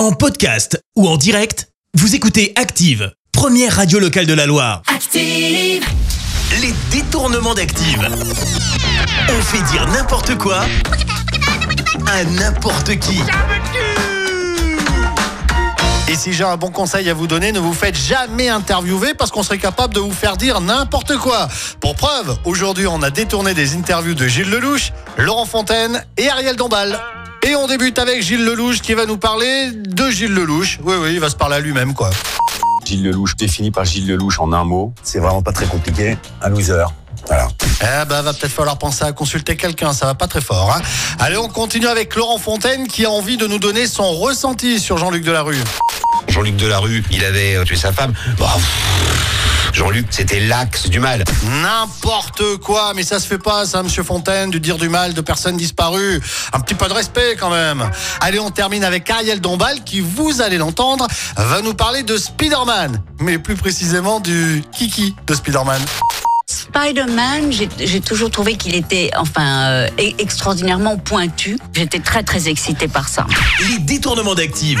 En podcast ou en direct, vous écoutez Active, première radio locale de la Loire. Active. Les détournements d'Active. On fait dire n'importe quoi à n'importe qui. Et si j'ai un bon conseil à vous donner, ne vous faites jamais interviewer parce qu'on serait capable de vous faire dire n'importe quoi. Pour preuve, aujourd'hui, on a détourné des interviews de Gilles Lelouch, Laurent Fontaine et Ariel Dombal. Et on débute avec Gilles Lelouch qui va nous parler de Gilles Lelouch. Oui, oui, il va se parler à lui-même, quoi. Gilles Lelouch, défini par Gilles Lelouch en un mot. C'est vraiment pas très compliqué. Un loser. Voilà. Eh ben, va peut-être falloir penser à consulter quelqu'un, ça va pas très fort. hein. Allez, on continue avec Laurent Fontaine qui a envie de nous donner son ressenti sur Jean-Luc Delarue. Jean-Luc Delarue, il avait euh, tué sa femme. Bah, Jean-Luc, c'était l'axe du mal. N'importe quoi, mais ça se fait pas, ça, Monsieur Fontaine, de dire du mal de personnes disparues. Un petit peu de respect quand même. Allez, on termine avec Ariel Dombal qui, vous allez l'entendre, va nous parler de Spider-Man, mais plus précisément du Kiki de Spider-Man. Spider-Man, j'ai j'ai toujours trouvé qu'il était enfin euh, e- extraordinairement pointu. J'étais très très excitée par ça. Les détournements d'Active.